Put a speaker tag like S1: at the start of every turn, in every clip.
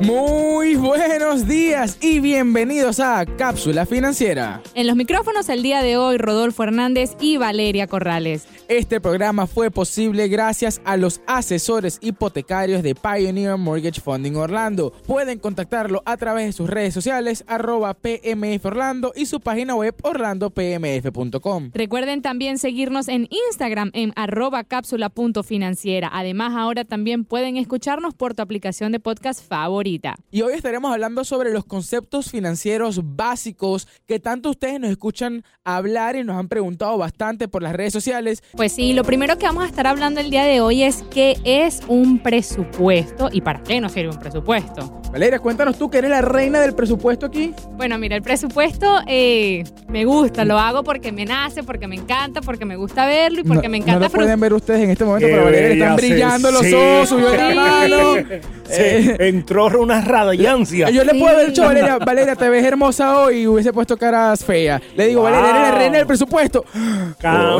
S1: Muy buenos días y bienvenidos a Cápsula Financiera.
S2: En los micrófonos el día de hoy Rodolfo Hernández y Valeria Corrales.
S1: Este programa fue posible gracias a los asesores hipotecarios de Pioneer Mortgage Funding Orlando. Pueden contactarlo a través de sus redes sociales arroba PMF Orlando y su página web orlandopmf.com.
S2: Recuerden también seguirnos en Instagram en arroba cápsula.financiera. Además ahora también pueden escucharnos por tu aplicación de podcast favorita.
S1: Y hoy estaremos hablando sobre los conceptos financieros básicos que tanto ustedes nos escuchan hablar y nos han preguntado bastante por las redes sociales.
S2: Pues sí, lo primero que vamos a estar hablando el día de hoy es qué es un presupuesto y para qué nos sirve un presupuesto.
S1: Valeria, cuéntanos tú que eres la reina del presupuesto aquí.
S2: Bueno, mira, el presupuesto eh, me gusta, lo hago porque me nace, porque me encanta, porque me gusta verlo y porque
S1: No-
S2: me encanta.
S1: No lo pueden ver ustedes en este momento,
S3: Qué
S1: pero Valeria le están brillando los
S3: sí.
S1: ojos, subió la
S2: Sí.
S1: mano.
S3: Se entró una radiancia.
S1: Yo le puedo haber dicho, Valeria, Valeria, te ves hermosa hoy y hubiese puesto caras feas. Le digo,
S3: Wow.
S1: Valeria, eres la reina del presupuesto.
S3: Cam-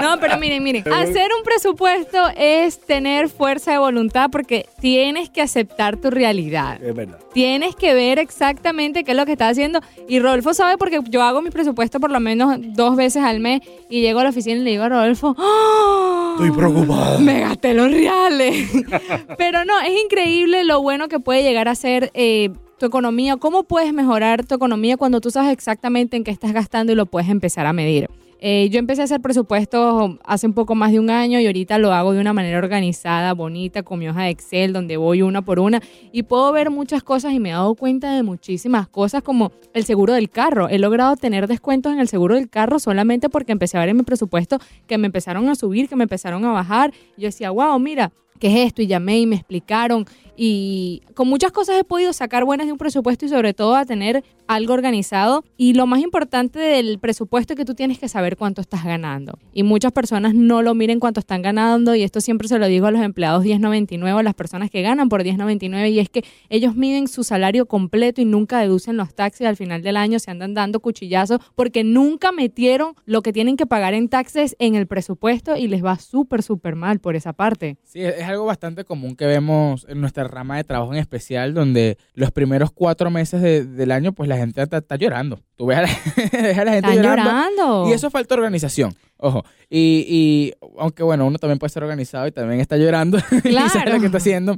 S2: No, pero miren, miren, hacer un presupuesto es tener fuerza de voluntad porque tienes que aceptar tu realidad.
S3: Es verdad.
S2: Tienes que ver exactamente qué es lo que estás haciendo. Y Rodolfo sabe porque yo hago mi presupuesto por lo menos dos veces al mes y llego a la oficina y le digo a Rodolfo, ¡Ah!
S3: Estoy preocupada.
S2: me gasté los reales. Pero no, es increíble lo bueno que puede llegar a ser eh, tu economía. ¿Cómo puedes mejorar tu economía cuando tú sabes exactamente en qué estás gastando y lo puedes empezar a medir? Eh, yo empecé a hacer presupuestos hace un poco más de un año y ahorita lo hago de una manera organizada, bonita, con mi hoja de Excel, donde voy una por una y puedo ver muchas cosas y me he dado cuenta de muchísimas cosas como el seguro del carro. He logrado tener descuentos en el seguro del carro solamente porque empecé a ver en mi presupuesto que me empezaron a subir, que me empezaron a bajar. Yo decía, wow, mira, ¿qué es esto? Y llamé y me explicaron. Y con muchas cosas he podido sacar buenas de un presupuesto y sobre todo a tener algo organizado. Y lo más importante del presupuesto es que tú tienes que saber cuánto estás ganando. Y muchas personas no lo miren cuánto están ganando. Y esto siempre se lo digo a los empleados 1099, a las personas que ganan por 1099. Y es que ellos miden su salario completo y nunca deducen los taxes. Al final del año se andan dando cuchillazos porque nunca metieron lo que tienen que pagar en taxes en el presupuesto y les va súper, súper mal por esa parte.
S1: Sí, es algo bastante común que vemos en nuestra rama de trabajo en especial, donde los primeros cuatro meses de- del año, pues la gente está, está llorando. Tú ves a la, ves a la gente llorando.
S2: llorando.
S1: Y eso falta organización. Ojo. Y, y aunque bueno, uno también puede ser organizado y también está llorando y sabe lo que está haciendo.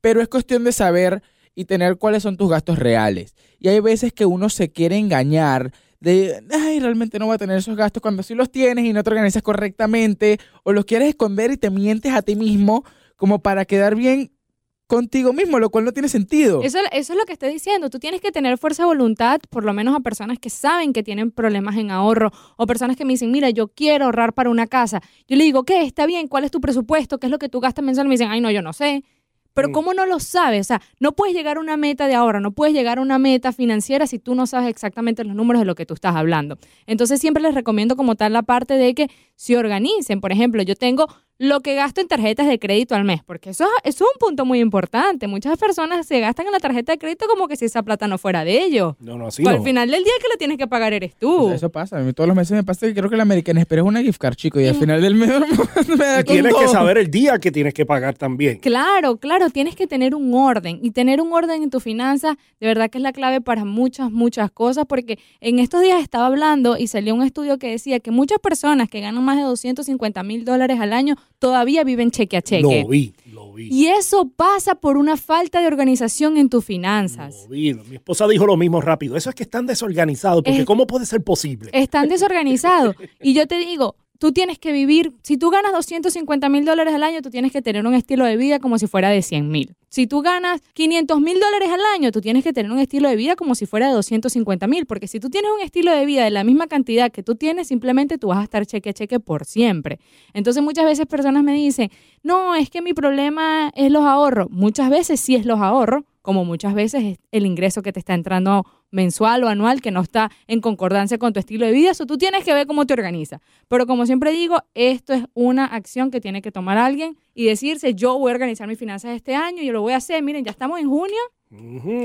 S1: Pero es cuestión de saber y tener cuáles son tus gastos reales. Y hay veces que uno se quiere engañar de, ay, realmente no voy a tener esos gastos cuando sí los tienes y no te organizas correctamente o los quieres esconder y te mientes a ti mismo como para quedar bien contigo mismo, lo cual no tiene sentido.
S2: Eso, eso es lo que estoy diciendo. Tú tienes que tener fuerza de voluntad, por lo menos a personas que saben que tienen problemas en ahorro o personas que me dicen, mira, yo quiero ahorrar para una casa. Yo le digo, ¿qué? Está bien, ¿cuál es tu presupuesto? ¿Qué es lo que tú gastas mensual? Me dicen, ay, no, yo no sé. Pero
S3: Mm.
S2: ¿cómo no lo sabes? O sea, no puedes llegar a una meta de ahorro, no puedes llegar a una meta financiera si tú no sabes exactamente los números de lo que tú estás hablando. Entonces siempre les recomiendo como tal la parte de que se organicen. Por ejemplo, yo tengo lo que gasto en tarjetas de crédito al mes, porque eso, eso es un punto muy importante. Muchas personas se gastan en la tarjeta de crédito como que si esa plata no fuera de ellos.
S3: No, no, así
S2: Pero
S3: no.
S2: al final del día que lo tienes que pagar eres tú.
S1: O sea, eso pasa. A mí todos los meses me pasa que creo que la American Express es una gift card, chico, y al final del mes me da
S3: Y tienes que saber el día que tienes que pagar también.
S2: Claro, claro, tienes que tener un orden y tener un orden en tus finanzas de verdad que es la clave para muchas, muchas cosas porque en estos días estaba hablando y salió un estudio que decía que muchas personas que ganan más de 250 mil dólares al año todavía viven cheque a cheque.
S3: Lo vi, lo vi.
S2: Y eso pasa por una falta de organización en tus finanzas.
S3: Lo vi. Mi esposa dijo lo mismo rápido. Eso es que están desorganizados, porque
S2: Es-
S3: ¿cómo puede ser posible?
S2: Están desorganizados. Y yo te digo, tú tienes que vivir, si tú ganas 250 mil dólares al año, tú tienes que tener un estilo de vida como si fuera de 100 mil. Si tú ganas 500 mil dólares al año, tú tienes que tener un estilo de vida como si fuera de 250 mil, porque si tú tienes un estilo de vida de la misma cantidad que tú tienes, simplemente tú vas a estar cheque a cheque por siempre. Entonces muchas veces personas me dicen, no, es que mi problema es los ahorros. Muchas veces sí es los ahorros, como muchas veces es el ingreso que te está entrando mensual o anual que no está en concordancia con tu estilo de vida. Eso tú tienes que ver cómo te organizas. Pero como siempre digo, esto es una acción que tiene que tomar alguien y decirse, yo voy a organizar mis finanzas este año, yo lo voy a hacer. Miren, ya estamos en junio,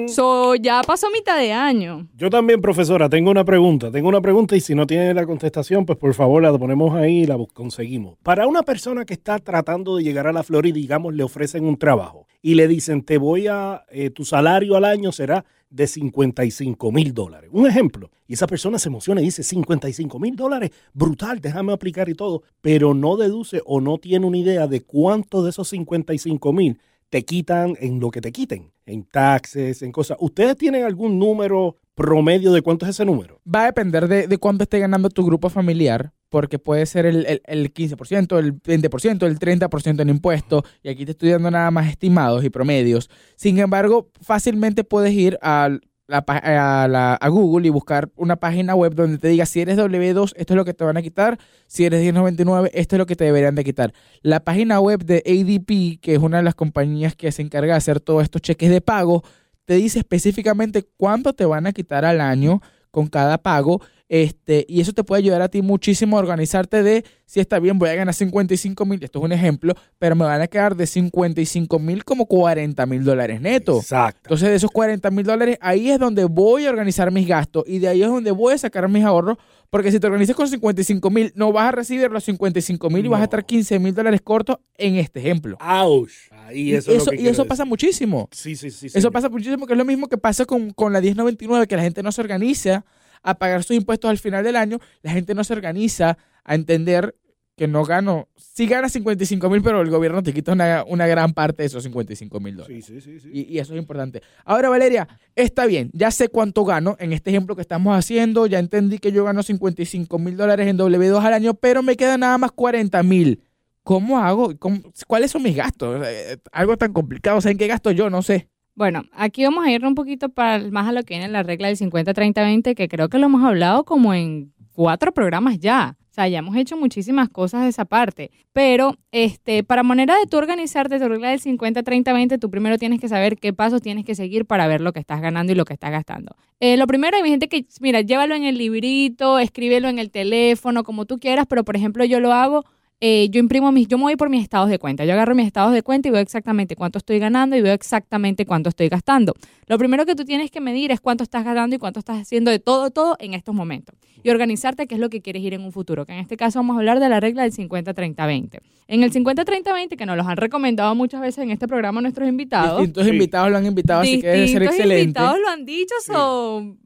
S2: So, ya pasó mitad de año.
S3: Yo también, profesora, tengo una pregunta. Tengo una pregunta y si no tiene la contestación, pues por favor la ponemos ahí y la conseguimos. Para una persona que está tratando de llegar a la Florida y digamos le ofrecen un trabajo y le dicen te voy a, eh, tu salario al año será de 55 mil dólares. Un ejemplo. Y esa persona se emociona y dice 55 mil dólares, brutal, déjame aplicar y todo, pero no deduce o no tiene una idea de cuánto de esos 55 mil te quitan en lo que te quiten, en taxes, en cosas. ¿Ustedes tienen algún número promedio de cuánto es ese número?
S1: Va a depender de, de cuánto esté ganando tu grupo familiar, porque puede ser el, el, el 15%, el 20%, el 30% en impuestos, y aquí te estoy dando nada más estimados y promedios. Sin embargo, fácilmente puedes ir a, la pa- a, la- a Google y buscar una página web donde te diga si eres W2, esto es lo que te van a quitar, si eres 1099, esto es lo que te deberían de quitar. La página web de ADP, que es una de las compañías que se encarga de hacer todos estos cheques de pago, te dice específicamente cuánto te van a quitar al año con cada pago. Este, y eso te puede ayudar a ti muchísimo a organizarte de si está bien, voy a ganar 55 mil, esto es un ejemplo, pero me van a quedar de 55 mil como 40 mil dólares neto.
S3: Exacto.
S1: Entonces, de esos 40 mil dólares, ahí es donde voy a organizar mis gastos y de ahí es donde voy a sacar mis ahorros. Porque si te organizas con 55 mil, no vas a recibir los 55 mil y vas a estar 15 mil dólares cortos en este ejemplo.
S3: ¡Auch! Ahí
S1: Y
S3: eso, es lo
S1: eso,
S3: que
S1: y eso
S3: decir.
S1: pasa muchísimo.
S3: Sí, sí, sí.
S1: Eso
S3: señor.
S1: pasa muchísimo, que es lo mismo que pasa con, con la 1099, que la gente no se organiza a pagar sus impuestos al final del año, la gente no se organiza a entender que no gano, sí gana 55 mil, pero el gobierno te quita una, una gran parte de esos 55 mil dólares.
S3: Sí, sí, sí.
S1: Y, y eso es importante. Ahora, Valeria, está bien, ya sé cuánto gano en este ejemplo que estamos haciendo, ya entendí que yo gano 55 mil dólares en W2 al año, pero me queda nada más 40 mil. ¿Cómo hago? ¿Cómo- ¿Cuáles son mis gastos? Eh, Algo tan complicado, ¿saben qué gasto yo? No sé.
S2: Bueno, aquí vamos a ir un poquito para, más a lo que viene la regla del 50-30-20, que creo que lo hemos hablado como en cuatro programas ya. O sea, ya hemos hecho muchísimas cosas de esa parte. Pero este, para manera de tú organizarte tu regla del 50-30-20, tú primero tienes que saber qué pasos tienes que seguir para ver lo que estás ganando y lo que estás gastando. Eh, lo primero, hay gente que, mira, llévalo en el librito, escríbelo en el teléfono, como tú quieras, pero por ejemplo yo lo hago eh, yo imprimo mis, yo me voy por mis estados de cuenta. Yo agarro mis estados de cuenta y veo exactamente cuánto estoy ganando y veo exactamente cuánto estoy gastando. Lo primero que tú tienes que medir es cuánto estás gastando y cuánto estás haciendo de todo, todo en estos momentos. Y organizarte qué es lo que quieres ir en un futuro. Que en este caso vamos a hablar de la regla del 50-30-20. En el 50-30-20 que nos los han recomendado muchas veces en este programa nuestros invitados.
S1: Distintos invitados lo han invitado, así que debe ser
S2: Distintos
S1: excelente.
S2: invitados lo han dicho,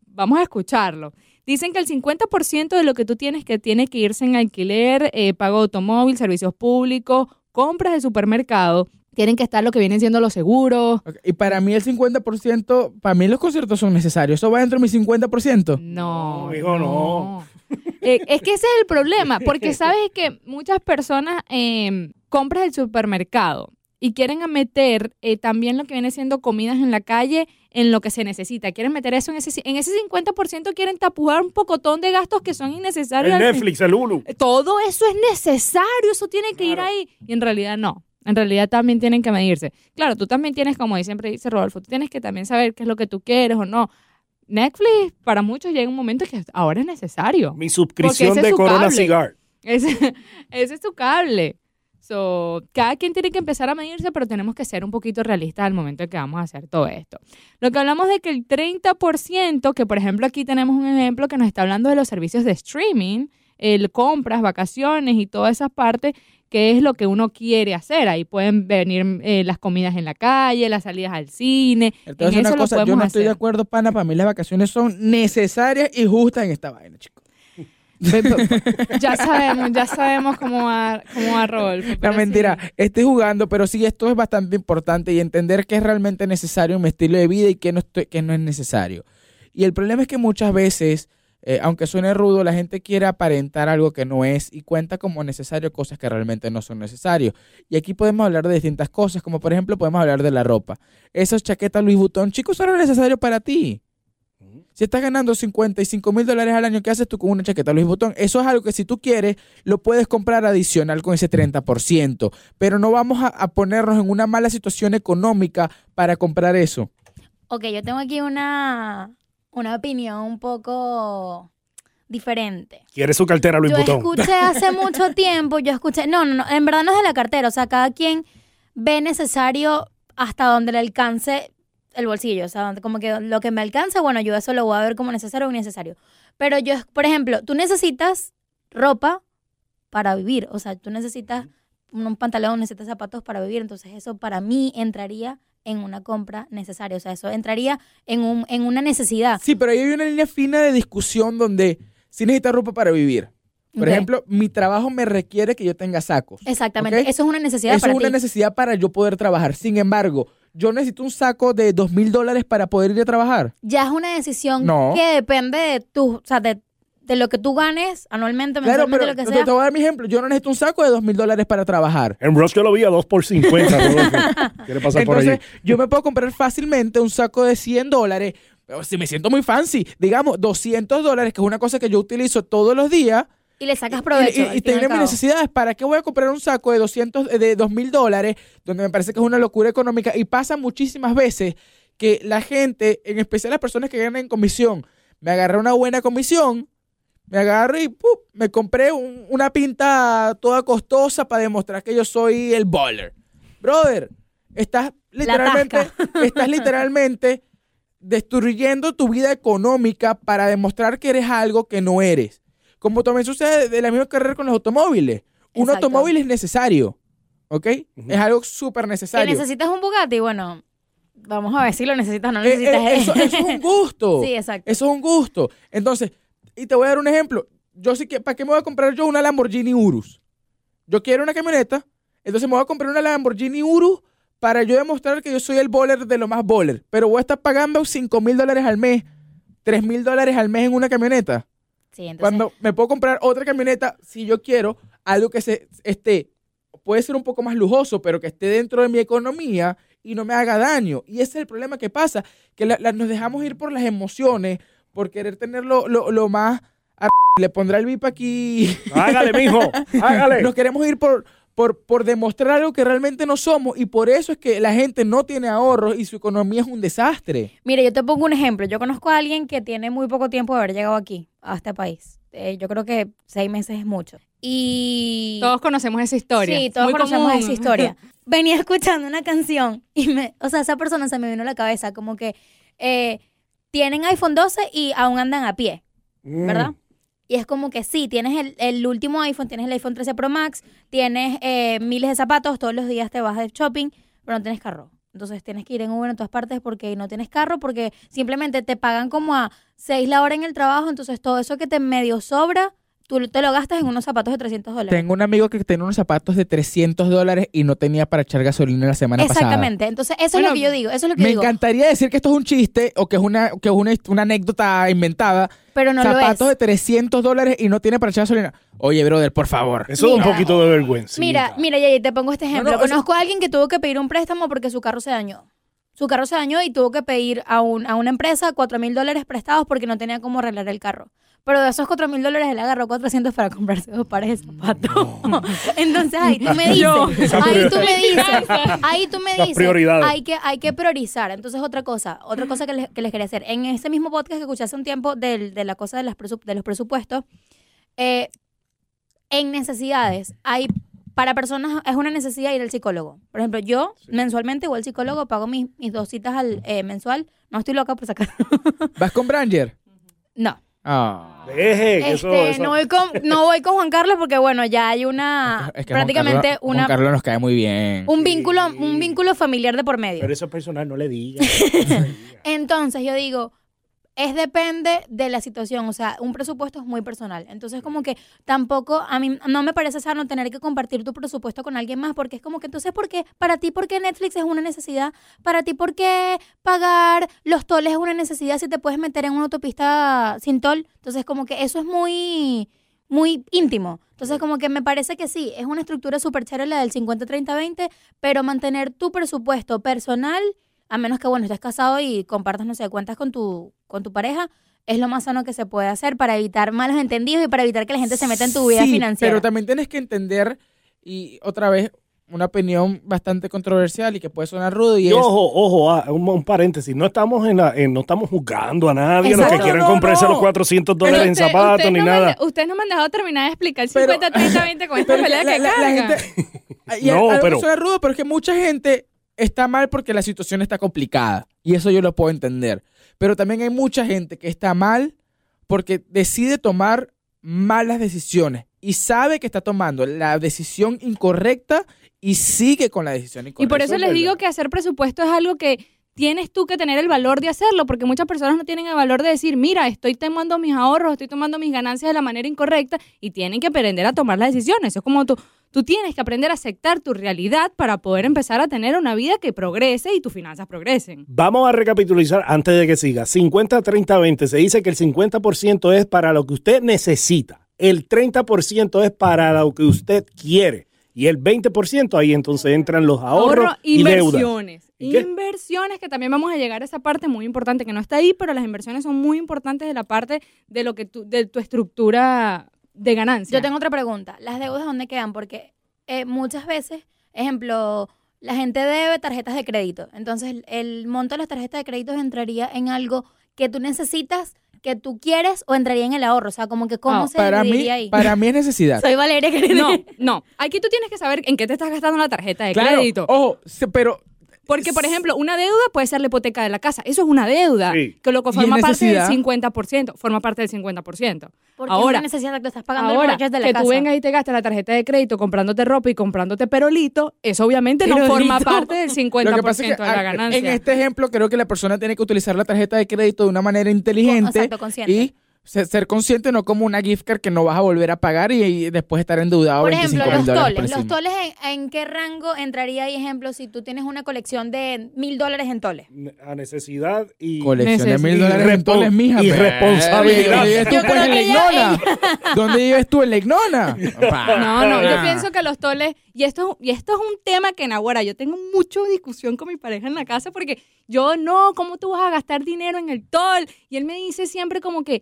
S2: vamos a escucharlo. Dicen que el 50% de lo que tú tienes que tiene que irse en alquiler, eh, pago de automóvil, servicios públicos, compras de supermercado, tienen que estar lo que vienen siendo los seguros.
S1: Y para mí el 50%, para mí los conciertos son necesarios. ¿Eso va dentro de mi 50%?
S2: No,
S3: No, hijo, no.
S2: Eh, es que ese es el problema, porque sabes que muchas personas eh, compran el supermercado y quieren meter eh, también lo que viene siendo comidas en la calle en lo que se necesita. Quieren meter eso en ese, en ese 50%, quieren tapujar un pocotón de gastos que son innecesarios.
S3: El Netflix, el Hulu.
S2: Todo eso es necesario, eso tiene que ir ahí. Y en realidad no. En realidad también tienen que medirse. Claro, tú también tienes, como siempre dice Rodolfo, tú tienes que también saber qué es lo que tú quieres o no. Netflix, para muchos llega un momento que ahora es necesario.
S3: Mi suscripción de Corona
S2: cable.
S3: Cigar.
S2: Ese, ese es tu cable. So, cada quien tiene que empezar a medirse, pero tenemos que ser un poquito realistas al momento de que vamos a hacer todo esto. Lo que hablamos de que el 30%, que por ejemplo aquí tenemos un ejemplo que nos está hablando de los servicios de streaming, el compras, vacaciones y todas esas partes, que es lo que uno quiere hacer. Ahí pueden venir eh, las comidas en la calle, las salidas al cine.
S1: Entonces,
S2: en
S1: una
S2: eso lo
S1: cosa, yo no estoy de acuerdo, pana. Para mí las vacaciones son necesarias y justas en esta vaina, chicos.
S2: Ya sabemos, ya sabemos cómo va, cómo va Rodolfo. Pero
S1: mentira,
S2: sí.
S1: estoy jugando, pero sí, esto es bastante importante y entender qué es realmente necesario en mi estilo de vida y qué no, estoy, qué no es necesario. Y el problema es que muchas veces, eh, aunque suene rudo, la gente quiere aparentar algo que no es y cuenta como necesario cosas que realmente no son necesarios. Y aquí podemos hablar de distintas cosas, como por ejemplo podemos hablar de la ropa. Esas chaquetas Louis Vuitton, chicos, son necesarios para ti. Si estás ganando 55 mil dólares al año, ¿qué haces tú con una chaqueta Louis Vuitton? Eso es algo que si tú quieres, lo puedes comprar adicional con ese 30%. Pero no vamos a, a ponernos en una mala situación económica para comprar eso.
S4: Ok, yo tengo aquí una, una opinión un poco diferente.
S3: ¿Quiere su cartera, Luis
S4: Yo
S3: Butón?
S4: escuché hace mucho tiempo, yo escuché, no, no, no, en verdad no es de la cartera, o sea, cada quien ve necesario hasta donde le alcance el bolsillo, o sea, como que lo que me alcance, bueno, yo eso lo voy a ver como necesario o innecesario. Pero yo, por ejemplo, tú necesitas ropa para vivir, o sea, tú necesitas un pantalón, necesitas zapatos para vivir, entonces eso para mí entraría en una compra necesaria, o sea, eso entraría en, un, en una necesidad.
S1: Sí, pero ahí hay una línea fina de discusión donde sí necesitas ropa para vivir. Por ejemplo, mi trabajo me requiere que yo tenga sacos.
S4: Exactamente, eso es una necesidad
S1: Eso
S4: para
S1: es una
S4: ti.
S1: necesidad para yo poder trabajar. Sin embargo, yo necesito un saco de dos mil dólares para poder ir a trabajar.
S4: ya es una decisión
S1: No.
S4: que depende de tu, o sea, de, de lo que tú ganes anualmente,
S1: Claro,
S4: mensualmente,
S1: pero
S4: lo que
S1: te,
S4: sea.
S1: te voy a dar mi ejemplo. Yo no necesito un saco de dos mil dólares para trabajar.
S3: En Ross yo lo vi a 2 por 50. Rodolfo. ¿Quiere pasar por
S1: Entonces,
S3: allí?
S1: yo me puedo comprar fácilmente un saco de 100 dólares. Pero si me siento muy fancy, digamos 200 dólares, que es una cosa que yo utilizo todos los días.
S4: Y le sacas provecho.
S1: Y, y
S4: y
S1: tener mis necesidades. ¿Para qué voy a comprar un saco de 200, de 2000 dólares? Donde me parece que es una locura económica. Y pasa muchísimas veces que la gente, en especial las personas que ganan en comisión, me agarré una buena comisión, me agarré y ¡pup! me compré un- una pinta toda costosa para demostrar que yo soy el baller. Brother, estás literalmente, estás literalmente destruyendo tu vida económica para demostrar que eres algo que no eres. Como también sucede de la misma carrera con los automóviles. Un
S4: Exacto.
S1: automóvil es necesario, ¿ok? Es algo súper
S4: Que
S1: necesario.
S4: necesitas un Bugatti, bueno, vamos a ver si lo necesitas o no
S1: Eh,
S4: necesitas.
S1: eh, eso, eso es un gusto.
S4: Sí, exacto.
S1: Eso es un gusto. Entonces, y te voy a dar un ejemplo. Yo sí que, ¿para qué me voy a comprar yo una Lamborghini Urus? Yo quiero una camioneta, entonces me voy a comprar una Lamborghini Urus para yo demostrar que yo soy el bowler de lo más bowler. Pero voy a estar pagando 5 mil dólares al mes, 3 mil dólares al mes en una camioneta.
S4: Sí, entonces,
S1: Cuando me puedo comprar otra camioneta, si yo quiero, algo que se esté, puede ser un poco más lujoso, pero que esté dentro de mi economía y no me haga daño. Y ese es el problema que pasa, que la- la- nos dejamos ir por las emociones, por querer tener lo, lo- lo más... ar- Le pondrá el VIP aquí.
S3: Hágale, mijo. Hágale.
S1: Nos queremos ir por, por, por demostrar algo que realmente no somos y por eso es que la gente no tiene ahorros y su economía es un desastre.
S4: Mire, yo te pongo un ejemplo. Yo conozco a alguien que tiene muy poco tiempo de haber llegado aquí, a este país. Eh, yo creo que seis meses es mucho. Y...
S2: Todos conocemos esa historia.
S4: Sí, todos
S2: Muy
S4: conocemos
S2: común.
S4: esa historia. Venía escuchando una canción y me, o sea, esa persona se me vino a la cabeza como que eh, tienen iPhone 12 y aún andan a pie,
S3: Mm.
S4: Y es como que sí, tienes el, el último iPhone, tienes el iPhone 13 Pro Max, tienes eh, miles de zapatos, todos los días te vas de shopping, pero no tienes carro. Entonces tienes que ir en Uber en todas partes porque no tienes carro, porque simplemente te pagan como a 6 la hora en el trabajo, entonces todo eso que te medio sobra, tú te lo gastas en unos zapatos de 300 dólares.
S1: Tengo un amigo que tiene unos zapatos de 300 dólares y no tenía para echar gasolina la semana pasada.
S4: Exactamente. Entonces, eso es lo que yo digo. Eso es lo que
S1: Me
S4: digo.
S1: encantaría decir que esto es un chiste o que es una, que es una, una anécdota inventada.
S4: Pero no
S1: Zapatos
S4: lo
S1: de
S4: es.
S1: 300 dólares y no tiene para echar gasolina. Oye, brother, por favor.
S3: Eso es un poquito de vergüenza.
S4: Mira, mira, Yaya, te pongo este ejemplo.
S1: no,
S4: Conozco a alguien que tuvo que pedir un préstamo porque su carro se dañó. Su carro se dañó y tuvo que pedir a, un, a una empresa 4 mil dólares prestados porque no tenía cómo arreglar el carro. Pero de esos 4 mil dólares él agarró 400 para comprarse dos pares de zapatos. Entonces ahí tú me dices, ahí tú me dices, ahí tú me dices,
S3: prioridades.
S4: hay que, hay que priorizar. Entonces otra cosa, otra cosa que les, que les quería hacer. En ese mismo podcast que escuché hace un tiempo del- de la cosa de, las de los presupuestos, eh, en necesidades hay para personas es una necesidad ir al psicólogo. Por ejemplo, yo mensualmente voy al psicólogo, pago mis, mis dos citas al eh, mensual. No estoy loca por sacar.
S1: ¿Vas con Branger?
S4: no.
S1: Ah.
S3: Deje, que eso,
S4: Este,
S3: eso-
S4: no voy con no voy con Juan Carlos porque bueno, ya hay una
S1: Es que Juan
S4: prácticamente
S1: Carlos-
S4: una
S1: Juan Carlos nos cae muy bien.
S4: un vínculo
S3: Sí.
S4: un vínculo familiar de por medio.
S3: Pero eso es personal, no le digas.
S4: Entonces, yo digo, es depende de la situación, o sea, un presupuesto es muy personal. Entonces, como que tampoco, a mí no me parece sano tener que compartir tu presupuesto con alguien más, porque es como que entonces, ¿por qué? Para ti, ¿por qué Netflix es una necesidad? Para ti, ¿por qué pagar los toles es una necesidad si te puedes meter en una autopista sin tol? Entonces, como que eso es muy muy íntimo. Entonces, como que me parece que sí, es una estructura súper chévere la del 50-30-20, pero mantener tu presupuesto personal, a menos que, bueno, estés casado y compartas, no sé, cuentas con tu, con tu pareja, es lo más sano que se puede hacer para evitar malos entendidos y para evitar que la gente se meta en tu vida
S1: Sí,
S4: financiera.
S1: Pero también tienes que entender, y otra vez, una opinión bastante controversial y que puede sonar rudo y,
S3: Y
S1: es...
S3: ojo, ojo, ah, un, un paréntesis, no estamos en la, en- no estamos juzgando a nadie, los
S4: Exacto.
S3: que quieren
S1: No, no,
S3: comprarse
S1: no.
S3: los 400 dólares en
S2: Usted-
S3: zapatos ni
S2: no me
S3: nada.
S2: han de- ustedes no me han dejado terminar de explicar el
S1: Pero-
S2: 50, 30, 20 con esta pelea que
S1: la- la
S2: carga.
S1: gente- y
S3: No,
S1: algo
S3: pero-
S1: que suena rudo, pero es que mucha gente está mal porque la situación está complicada. Y eso yo lo puedo entender. Pero también hay mucha gente que está mal porque decide tomar malas decisiones y sabe que está tomando la decisión incorrecta y sigue con la decisión
S2: Y
S1: incorrecta.
S2: por eso
S3: es
S2: les digo que hacer presupuesto es algo que tienes tú que tener el valor de hacerlo, porque muchas personas no tienen el valor de decir, mira, estoy tomando mis ahorros, estoy tomando mis ganancias de la manera incorrecta y tienen que aprender a tomar las decisiones. Es como tú, tú tienes que aprender a aceptar tu realidad para poder empezar a tener una vida que progrese y tus finanzas progresen.
S3: Vamos a recapitulizar antes de que siga. 50, 30, 20. Se dice que el 50% es para lo que usted necesita. El 30% es para lo que usted quiere. Y el 20% ahí entonces entran los ahorros
S2: Ahorro,
S3: y deudas.
S2: inversiones.
S3: ¿Y qué?
S2: Inversiones, que también vamos a llegar a esa parte muy importante que no está ahí, pero las inversiones son muy importantes de la parte de lo que de tu estructura de ganancia.
S4: Yo tengo otra pregunta. ¿Las deudas dónde quedan? Porque eh, muchas veces, ejemplo, la gente debe tarjetas de crédito. Entonces, el, monto de las tarjetas de crédito entraría en algo que tú necesitas, que tú quieres, o entraría en el ahorro. O sea, como que cómo
S2: No,
S4: se
S1: para mí,
S4: ahí.
S1: para mí es necesidad.
S4: Soy Valeria que
S2: No, no. Aquí tú tienes que saber en qué te estás gastando la tarjeta de
S1: Claro,
S2: crédito.
S1: ojo, pero
S2: Porque, por ejemplo, una deuda puede ser la hipoteca de la casa. Eso es una deuda.
S3: Sí.
S2: Que lo que forma parte del
S1: necesidad.
S2: 50%. Forma parte del 50%.
S4: Porque
S2: ahora-
S4: es una necesidad que estás pagando el
S2: Ahora,
S4: de la
S2: que
S4: casa.
S2: tú vengas y te gastes la tarjeta de crédito comprándote ropa y comprándote perolito, eso obviamente no forma parte del 50%
S1: Lo que pasa es que
S2: de la
S1: a-
S2: ganancia.
S1: en este ejemplo creo que la persona tiene que utilizar la tarjeta de crédito de una manera inteligente
S4: Exacto, consciente.
S1: y ser, ser consciente, no como una gift card que no vas a volver a pagar y, y después estar endeudado
S4: Por
S1: 25
S4: ejemplo,
S1: mil
S4: los
S1: dólares por
S4: toles. Los toles, en, en qué rango entraría ahí, ejemplo, si tú tienes una colección de mil dólares en toles?
S3: A necesidad y...
S1: Colección de mil dólares en toles, mija.
S3: irresponsabilidad.
S1: ¿Dónde vives tú pues en Ignona? ¿Dónde vives tú en la Ignona?
S2: No, no, yo pienso que los toles, y esto, y esto es un tema que en yo tengo mucha discusión con mi pareja en la casa porque yo no, ¿cómo tú vas a gastar dinero en el tol? Y él me dice siempre como que,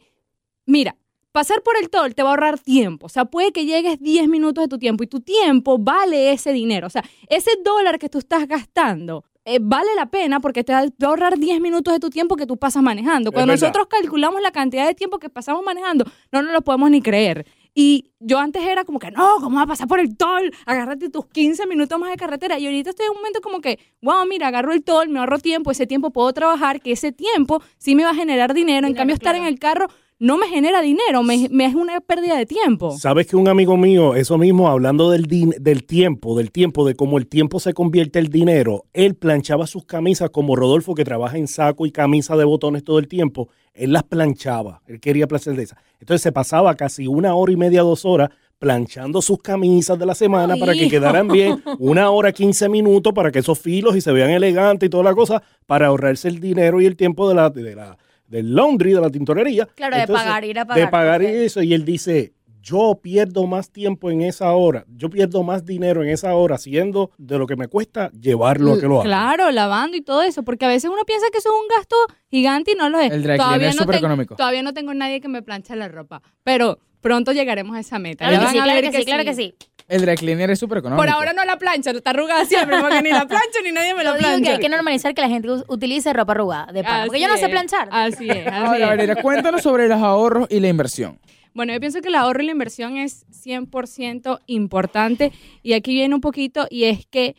S2: mira, pasar por el tol te va a ahorrar tiempo, o sea, puede que llegues 10 minutos de tu tiempo y tu tiempo vale ese dinero, o sea, ese dólar que tú estás gastando. eh, vale la pena porque te va a ahorrar 10 minutos de tu tiempo que tú pasas manejando. Cuando nosotros calculamos la cantidad de tiempo que pasamos manejando, no nos lo podemos ni creer. Y yo antes era como que, no, ¿cómo vas a pasar por el tol? Agárrate tus 15 minutos más de carretera. Y ahorita estoy en un momento como que, wow, mira, agarro el tol, me ahorro tiempo, ese tiempo puedo trabajar, que ese tiempo sí me va a generar dinero. en cambio, estar en el carro no me genera dinero, me, me es una pérdida de tiempo.
S3: Sabes que un amigo mío, eso mismo, hablando del, din- del tiempo, del tiempo, de cómo el tiempo se convierte en dinero, él planchaba sus camisas como Rodolfo, que trabaja en saco y camisa de botones todo el tiempo. Él las planchaba, él quería placer de esas. Entonces se pasaba casi una hora y media, dos horas planchando sus camisas de la semana
S4: Ay,
S3: para que
S4: hijo.
S3: quedaran bien, una hora, 15 minutos para que esos filos y se vean elegantes y toda la cosa, para ahorrarse el dinero y el tiempo de la, de la, del laundry, de la tintorería.
S4: Claro, de pagar, ir a pagar.
S3: de pagar
S4: Ok.
S3: eso. Y él dice, yo pierdo más tiempo en esa hora, yo pierdo más dinero en esa hora haciendo de lo que me cuesta llevarlo a que lo haga.
S2: Claro, lavando y todo eso, porque a veces uno piensa que eso es un gasto gigante y no lo es.
S1: El dry cleaner es
S2: no
S1: súper económico.
S2: Todavía no tengo nadie que me planche la ropa, pero pronto llegaremos a esa meta.
S4: Claro
S2: Ya
S4: que
S2: van
S4: sí,
S2: a
S4: claro
S2: ver
S4: que sí, claro que sí.
S1: El dry cleaner es súper económico.
S2: Por ahora no la plancha, está arrugada siempre, porque ni la plancho ni nadie me
S4: digo que
S2: plancha.
S4: hay que normalizar que la gente utilice ropa arrugada de pana. Porque yo no sé planchar.
S2: Así es, así
S1: Ahora,
S2: es.
S1: Valeria, cuéntanos sobre los ahorros y la inversión.
S2: Bueno, yo pienso que el ahorro y la inversión es 100% importante y aquí viene un poquito y es que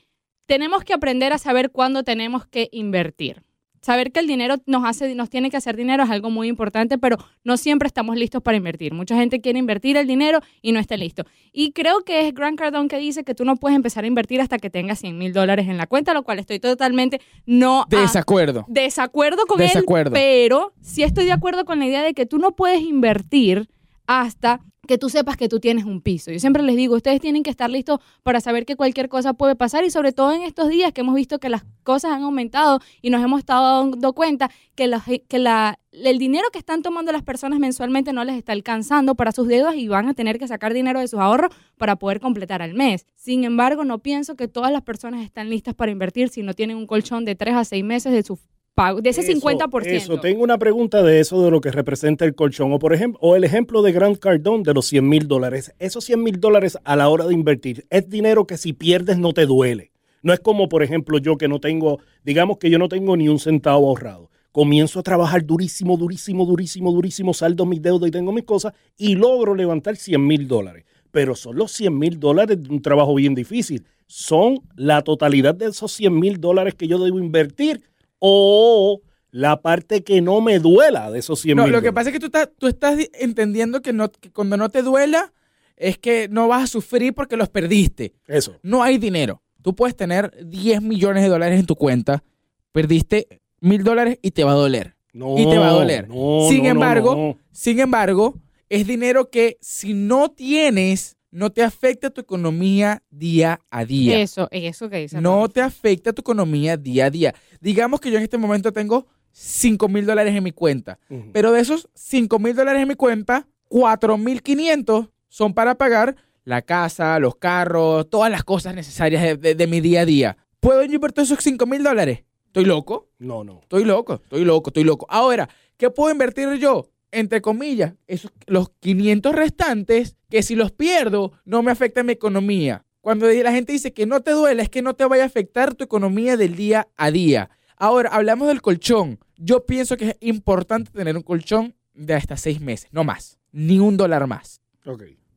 S2: tenemos que aprender a saber cuándo tenemos que invertir. Saber que el dinero nos hace, nos tiene que hacer dinero es algo muy importante, pero no siempre estamos listos para invertir. Mucha gente quiere invertir el dinero y no está listo. Y creo que es Grant Cardone que dice que tú no puedes empezar a invertir hasta que tengas 100 mil dólares en la cuenta, lo cual estoy totalmente no a-
S1: Desacuerdo.
S2: desacuerdo con
S1: Desacuerdo.
S2: él, pero sí estoy de acuerdo con la idea de que tú no puedes invertir hasta que tú sepas que tú tienes un piso. Yo siempre les digo, ustedes tienen que estar listos para saber que cualquier cosa puede pasar y sobre todo en estos días que hemos visto que las cosas han aumentado y nos hemos estado dando cuenta que, la- que la, el dinero que están tomando las personas mensualmente no les está alcanzando para sus deudas y van a tener que sacar dinero de sus ahorros para poder completar al mes. Sin embargo, no pienso que todas las personas están listas para invertir si no tienen un colchón de tres a seis meses de su pagos, de ese
S3: Eso,
S2: 50%.
S3: Eso, tengo una pregunta de eso, de lo que representa el colchón. O por ejemplo, o el ejemplo de Grant Cardone de los 100 mil dólares. Esos 100 mil dólares a la hora de invertir es dinero que si pierdes no te duele. No es como, por ejemplo, yo que no tengo, digamos que yo no tengo ni un centavo ahorrado. Comienzo a trabajar durísimo, durísimo, durísimo, durísimo, saldo mis deudas y tengo mis cosas y logro levantar 100 mil dólares. Pero son los 100 mil dólares de un trabajo bien difícil. Son la totalidad de esos 100 mil dólares que yo debo invertir o la parte que no me duela de esos 100
S1: No,
S3: mil
S1: lo que pasa es que tú estás, tú estás di- entendiendo que, no, que cuando no te duela es que no vas a sufrir porque los perdiste.
S3: Eso.
S1: No hay dinero. Tú puedes tener 10 millones de dólares en tu cuenta, perdiste mil dólares y te va a doler.
S3: No,
S1: y te va a doler.
S3: no,
S1: sin
S3: no,
S1: embargo,
S3: no.
S1: sin embargo, es dinero que si no tienes, no te afecta tu economía día a día.
S2: Eso, eso que dice.
S1: no te afecta tu economía día a día. Digamos que yo en este momento tengo 5 mil dólares en mi cuenta, pero de esos 5 mil dólares en mi cuenta, 4 mil 500 son para pagar la casa, los carros, todas las cosas necesarias de, de- de mi día a día. ¿Puedo yo invertir esos 5 mil dólares? ¿Estoy loco?
S3: No, no.
S1: Estoy loco, estoy loco, estoy loco. Ahora, ¿qué puedo invertir yo? Entre comillas, esos, los 500 restantes, que si los pierdo, no me afecta mi economía. Cuando la gente dice que no te duele, es que no te vaya a afectar tu economía del día a día. Ahora, hablamos del colchón. Yo pienso que es importante tener un colchón de hasta seis meses, no más. Ni un dólar más.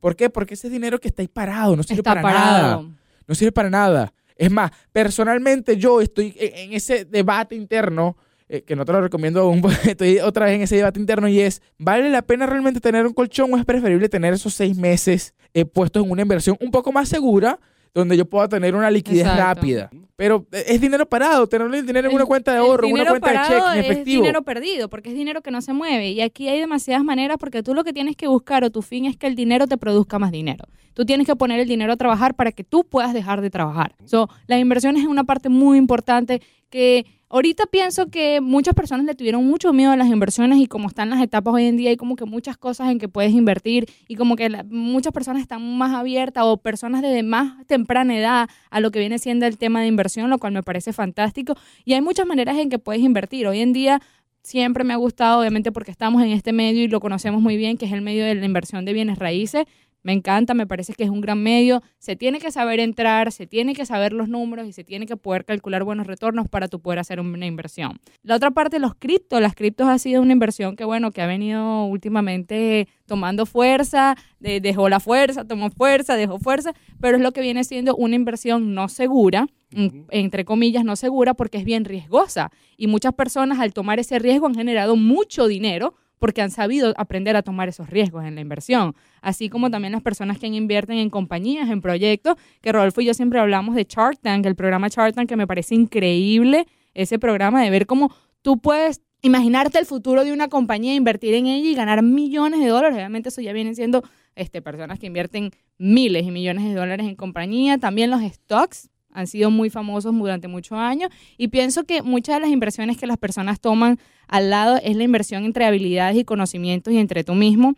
S1: ¿Por qué? Porque ese dinero que está ahí parado, no sirve
S2: Está
S1: para nada. No sirve para nada. Es más, personalmente yo estoy en, en ese debate interno, eh, que no te lo recomiendo aún, porque estoy otra vez en ese debate interno, y es, ¿vale la pena realmente tener un colchón o es preferible tener esos seis meses eh, puestos en una inversión un poco más segura, donde yo pueda tener una liquidez
S2: Exacto.
S1: rápida? Pero eh, es dinero parado, tener el dinero en una cuenta de ahorro, en una cuenta de cheque, en
S2: Es
S1: efectivo.
S2: dinero perdido, porque es dinero que no se mueve. Y aquí hay demasiadas maneras, porque tú lo que tienes que buscar o tu fin es que el dinero te produzca más dinero. Tú tienes que poner el dinero a trabajar para que tú puedas dejar de trabajar. So, las inversiones es una parte muy importante que ahorita pienso que muchas personas le tuvieron mucho miedo a las inversiones y como están las etapas hoy en día hay como que muchas cosas en que puedes invertir y como que la- muchas personas están más abiertas o personas desde más temprana edad a lo que viene siendo el tema de inversión, lo cual me parece fantástico. Y hay muchas maneras en que puedes invertir. Hoy en día siempre me ha gustado, obviamente porque estamos en este medio y lo conocemos muy bien, que es el medio de la inversión de bienes raíces. Me encanta, me parece que es un gran medio. Se tiene que saber entrar, se tiene que saber los números y se tiene que poder calcular buenos retornos para tú poder hacer una inversión. La otra parte, los criptos. Las criptos ha sido una inversión que, bueno, que ha venido últimamente tomando fuerza, de- dejó la fuerza, tomó fuerza, dejó fuerza, pero es lo que viene siendo una inversión no segura, en- entre comillas, no segura, porque es bien riesgosa. Y muchas personas al tomar ese riesgo han generado mucho dinero porque han sabido aprender a tomar esos riesgos en la inversión. Así como también las personas que invierten en compañías, en proyectos, que Rodolfo y yo siempre hablamos de Shark Tank, el programa Shark Tank, que me parece increíble ese programa de ver cómo tú puedes imaginarte el futuro de una compañía, invertir en ella y ganar millones de dólares. Obviamente eso ya vienen siendo este, personas que invierten miles y millones de dólares en compañía. También los stocks han sido muy famosos durante muchos años y pienso que muchas de las inversiones que las personas toman al lado es la inversión entre habilidades y conocimientos y entre tú mismo.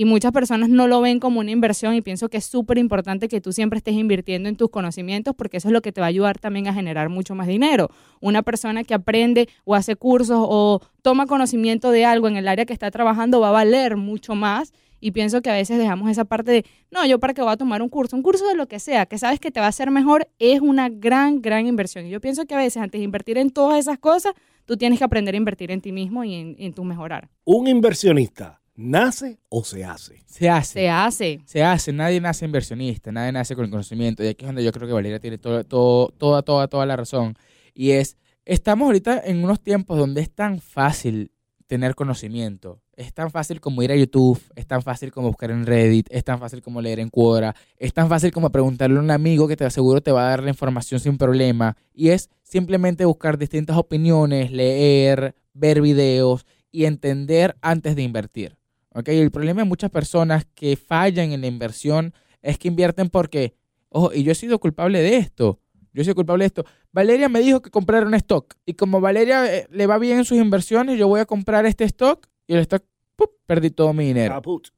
S2: Y muchas personas no lo ven como una inversión y pienso que es súper importante que tú siempre estés invirtiendo en tus conocimientos porque eso es lo que te va a ayudar también a generar mucho más dinero. Una persona que aprende o hace cursos o toma conocimiento de algo en el área que está trabajando va a valer mucho más y pienso que a veces dejamos esa parte de, no, yo para qué voy a tomar un curso, un curso de lo que sea, que sabes que te va a hacer mejor, es una gran, gran inversión. Y yo pienso que a veces antes de invertir en todas esas cosas, tú tienes que aprender a invertir en ti mismo y en, en tu mejorar.
S3: ¿Un inversionista nace o se hace?
S1: Se hace.
S2: Se hace.
S1: Se hace, nadie nace inversionista, nadie nace con el conocimiento. Y aquí es donde yo creo que Valeria tiene todo, todo, toda, toda, toda la razón. Y es, estamos ahorita en unos tiempos donde es tan fácil tener conocimiento. Es tan fácil como ir a YouTube, es tan fácil como buscar en Reddit, es tan fácil como leer en Quora, es tan fácil como preguntarle a un amigo que te aseguro te va a dar la información sin problema. Y es simplemente buscar distintas opiniones, leer, ver videos y entender antes de invertir. El problema de muchas personas que fallan en la inversión es que invierten porque, ojo, y yo he sido culpable de esto. Yo sido culpable de esto. Valeria me dijo que comprara un stock. Y como Valeria eh, le va bien en sus inversiones, yo voy a comprar este stock y el stock, ¡pup! perdí todo mi dinero.
S3: Caput.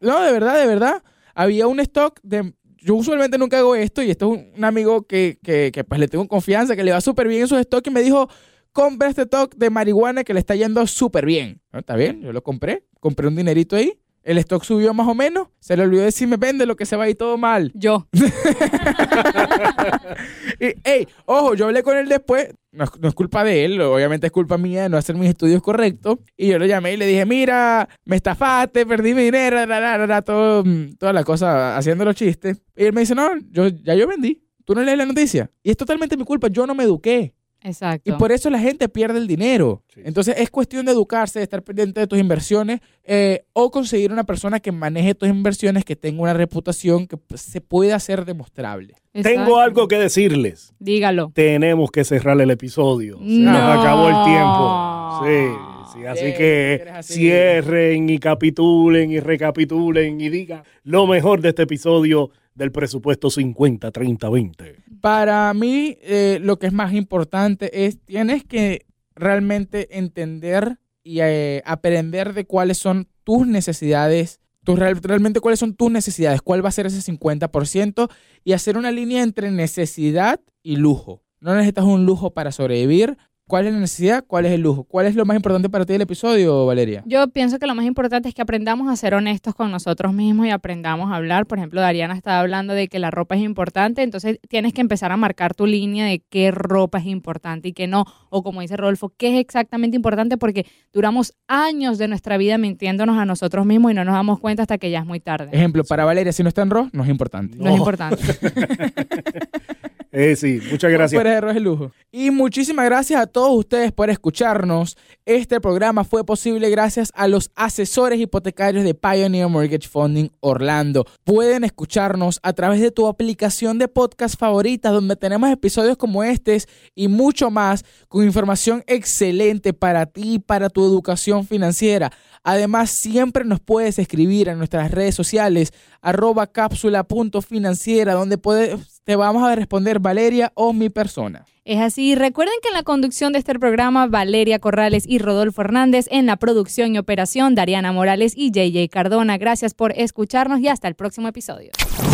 S1: No, de verdad, de verdad. Había un stock de... Yo usualmente nunca hago esto y esto es un, un amigo que, que, que, pues le tengo confianza, que le va súper bien en sus stocks y me dijo, compra este stock de marihuana que le está yendo súper bien. ¿No? ¿Está bien? Yo lo compré. Compré un dinerito ahí. El stock subió más o menos. Se le olvidó decirme, vende lo que se va a ir todo mal.
S2: Yo.
S1: Y, ey, ojo, yo hablé con él después. No, es- no es culpa de él, obviamente es culpa mía de no hacer mis estudios correctos. Y yo lo llamé y le dije, mira, me estafaste, perdí mi dinero, la, la, la, la, todo, mm, toda la cosa haciendo los chistes. Y él me dice, no, yo, ya yo vendí. Tú no lees la noticia. Y es totalmente mi culpa, yo no me eduqué.
S2: Exacto.
S1: Y por eso la gente pierde el dinero.
S3: Sí.
S1: Entonces es cuestión de educarse, de estar pendiente de tus inversiones eh, o conseguir una persona que maneje tus inversiones, que tenga una reputación que pues, se pueda hacer demostrable.
S2: Exacto.
S3: Tengo algo que decirles.
S2: Dígalo.
S3: Tenemos que cerrar el episodio. Se
S2: No.
S3: nos acabó el tiempo. Sí, sí. Así que
S1: así.
S3: cierren y capitulen y recapitulen y digan lo mejor de este episodio del presupuesto 50-30-20.
S1: Para mí, eh, lo que es más importante es, tienes que realmente entender y eh, aprender de cuáles son tus necesidades, tus real- realmente cuáles son tus necesidades, cuál va a ser ese 50% y hacer una línea entre necesidad y lujo. No necesitas un lujo para sobrevivir. ¿Cuál es la necesidad? ¿Cuál es el lujo? ¿Cuál es lo más importante para ti del episodio, Valeria?
S2: Yo pienso que lo más importante es que aprendamos a ser honestos con nosotros mismos y aprendamos a hablar. Por ejemplo, Dariana estaba hablando de que la ropa es importante, entonces tienes que empezar a marcar tu línea de qué ropa es importante y qué no. O como dice Rodolfo, qué es exactamente importante porque duramos años de nuestra vida mintiéndonos a nosotros mismos y no nos damos cuenta hasta que ya es muy tarde.
S1: Ejemplo, para Valeria, si no está en RO, no es importante.
S2: No es importante.
S3: Eh, sí, muchas gracias.
S1: Fuera de RO es el lujo. Y muchísimas gracias a todos ustedes por escucharnos. Este programa fue posible gracias a los asesores hipotecarios de Pioneer Mortgage Funding Orlando. Pueden escucharnos a través de tu aplicación de podcast favorita, donde tenemos episodios como estos y mucho más con información excelente para ti y para tu educación financiera. Además, siempre nos puedes escribir en nuestras redes sociales, arroba cápsula.financiera, donde puedes, te vamos a responder Valeria o mi persona.
S2: Es así. Recuerden que en la conducción de este programa, Valeria Corrales y Rodolfo Hernández, en la producción y operación, Dariana Morales y JJ Cardona. Gracias por escucharnos y hasta el próximo episodio.